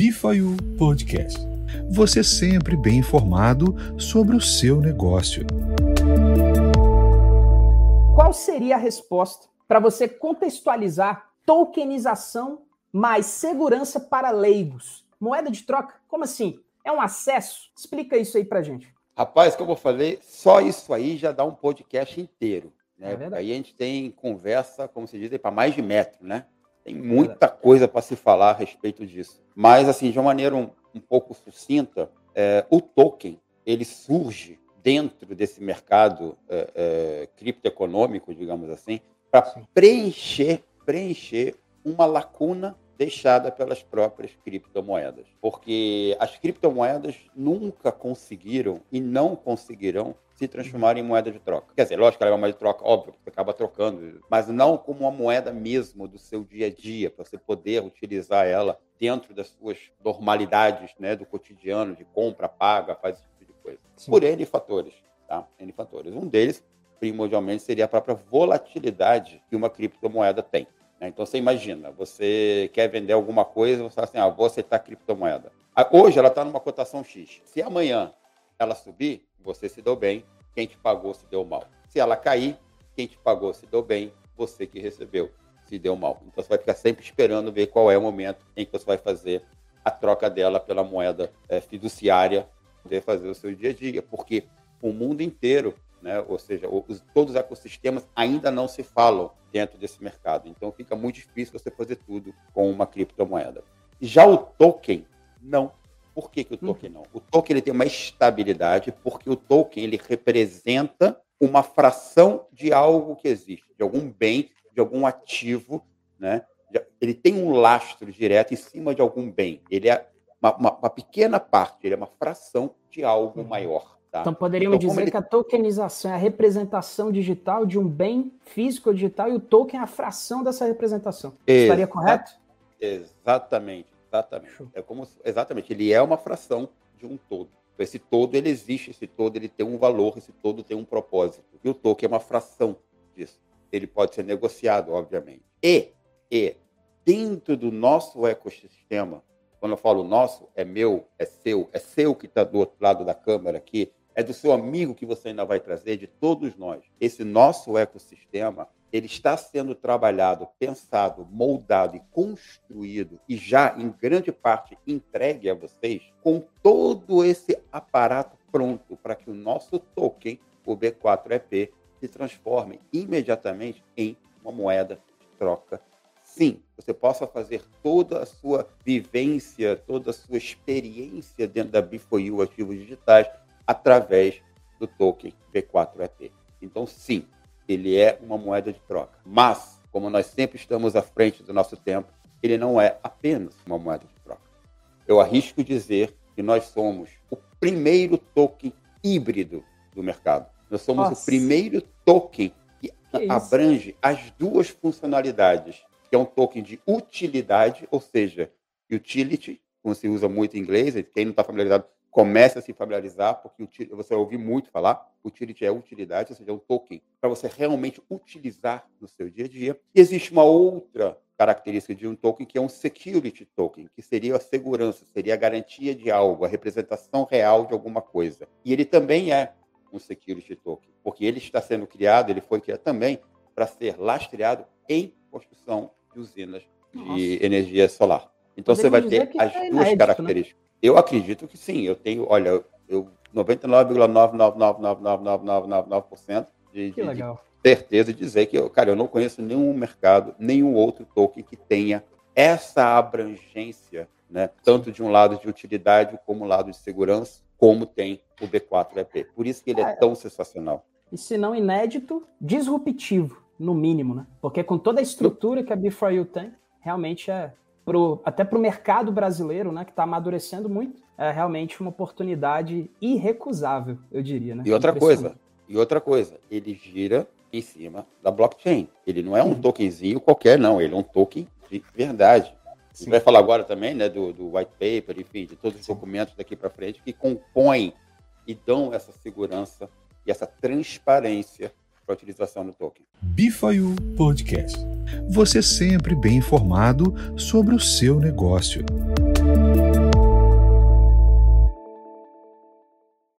Bifayu Podcast. Você sempre bem informado sobre o seu negócio. Qual seria a resposta para você contextualizar tokenização mais segurança para leigos? Moeda de troca? Como assim? É um acesso? Explica isso aí para gente. Rapaz, como eu falei, só isso aí já dá um podcast inteiro. Né? É aí a gente tem conversa, como se diz, para mais de metro, né? Tem muita coisa para se falar a respeito disso. Mas, assim, de uma maneira um, um pouco sucinta, é, o token ele surge dentro desse mercado é, é, criptoeconômico, digamos assim, para preencher, preencher uma lacuna deixada pelas próprias criptomoedas. Porque as criptomoedas nunca conseguiram e não conseguirão se transformar em moeda de troca. Quer dizer, lógico que ela é uma moeda de troca, óbvio, você acaba trocando, mas não como uma moeda mesmo do seu dia a dia, para você poder utilizar ela dentro das suas normalidades né, do cotidiano, de compra, paga, faz esse tipo de coisa. Sim. Por N fatores. Tá? N fatores. Um deles, primordialmente, seria a própria volatilidade que uma criptomoeda tem. Né? Então, você imagina, você quer vender alguma coisa, você fala assim, ah, vou aceitar criptomoeda. Ah, hoje ela está numa cotação X. Se amanhã ela subir, você se deu bem, quem te pagou se deu mal. Se ela cair, quem te pagou se deu bem, você que recebeu se deu mal. Então você vai ficar sempre esperando ver qual é o momento em que você vai fazer a troca dela pela moeda é, fiduciária, poder fazer o seu dia a dia, porque o mundo inteiro, né, ou seja, os, todos os ecossistemas ainda não se falam dentro desse mercado. Então fica muito difícil você fazer tudo com uma criptomoeda. Já o token, não. Por que, que o uhum. token não? O token ele tem uma estabilidade porque o token ele representa uma fração de algo que existe, de algum bem, de algum ativo, né? Ele tem um lastro direto em cima de algum bem. Ele é uma, uma, uma pequena parte, ele é uma fração de algo uhum. maior. Tá? Então poderíamos então, dizer ele... que a tokenização é a representação digital de um bem físico ou digital e o token é a fração dessa representação. Exa Estaria correto? Exatamente. Exatamente. É como exatamente, ele é uma fração de um todo. Esse todo ele existe, esse todo ele tem um valor, esse todo tem um propósito. E o token é uma fração disso. Ele pode ser negociado, obviamente. E, e dentro do nosso ecossistema, quando eu falo nosso, é meu, é seu, é seu que está do outro lado da câmera aqui, é do seu amigo que você ainda vai trazer, de todos nós. Esse nosso ecossistema, ele está sendo trabalhado, pensado, moldado e construído e já em grande parte entregue a vocês com todo esse aparato pronto para que o nosso token, o B4EP, se transforme imediatamente em uma moeda de troca. Sim, você possa fazer toda a sua vivência, toda a sua experiência dentro da B4U Ativos Digitais através do token B4EP. Então, sim, ele é uma moeda de troca. Mas, como nós sempre estamos à frente do nosso tempo, ele não é apenas uma moeda de troca. Eu arrisco dizer que nós somos o primeiro token híbrido do mercado. Nós somos Nossa. o primeiro token que, que abrange as duas funcionalidades, que é um token de utilidade, ou seja, utility, como se usa muito em inglês, quem não está familiarizado comece a se familiarizar, porque você vai ouvir muito falar, utility é utilidade, ou seja, é um token para você realmente utilizar no seu dia a dia. E existe uma outra característica de um token que é um security token, que seria a segurança, seria a garantia de algo, a representação real de alguma coisa. E ele também é um security token, porque ele está sendo criado, ele foi criado também para ser lastreado em construção de usinas Nossa. de energia solar. Então Podemos você vai ter as é duas né? características. Né? Eu acredito que sim. Eu tenho, olha, eu 99,9999999% de, de, de certeza de dizer que, eu, cara, eu não conheço nenhum mercado, nenhum outro token que tenha essa abrangência, né? Tanto de um lado de utilidade como um lado de segurança, como tem o B4EP. Por isso que ele é, é tão sensacional. E se não inédito, disruptivo, no mínimo, né? Porque com toda a estrutura que a B4U tem, realmente é pro, até para o mercado brasileiro, né, que está amadurecendo muito, é realmente uma oportunidade irrecusável, eu diria. Né? E outra coisa, e outra coisa, ele gira em cima da blockchain. Ele não é um tokenzinho qualquer, não. Ele é um token de verdade. A gente vai falar agora também, né, do, do white paper, enfim, de todos os Sim. documentos daqui para frente que compõem e dão essa segurança e essa transparência para a utilização do token. Bifayu Podcast você sempre bem informado sobre o seu negócio.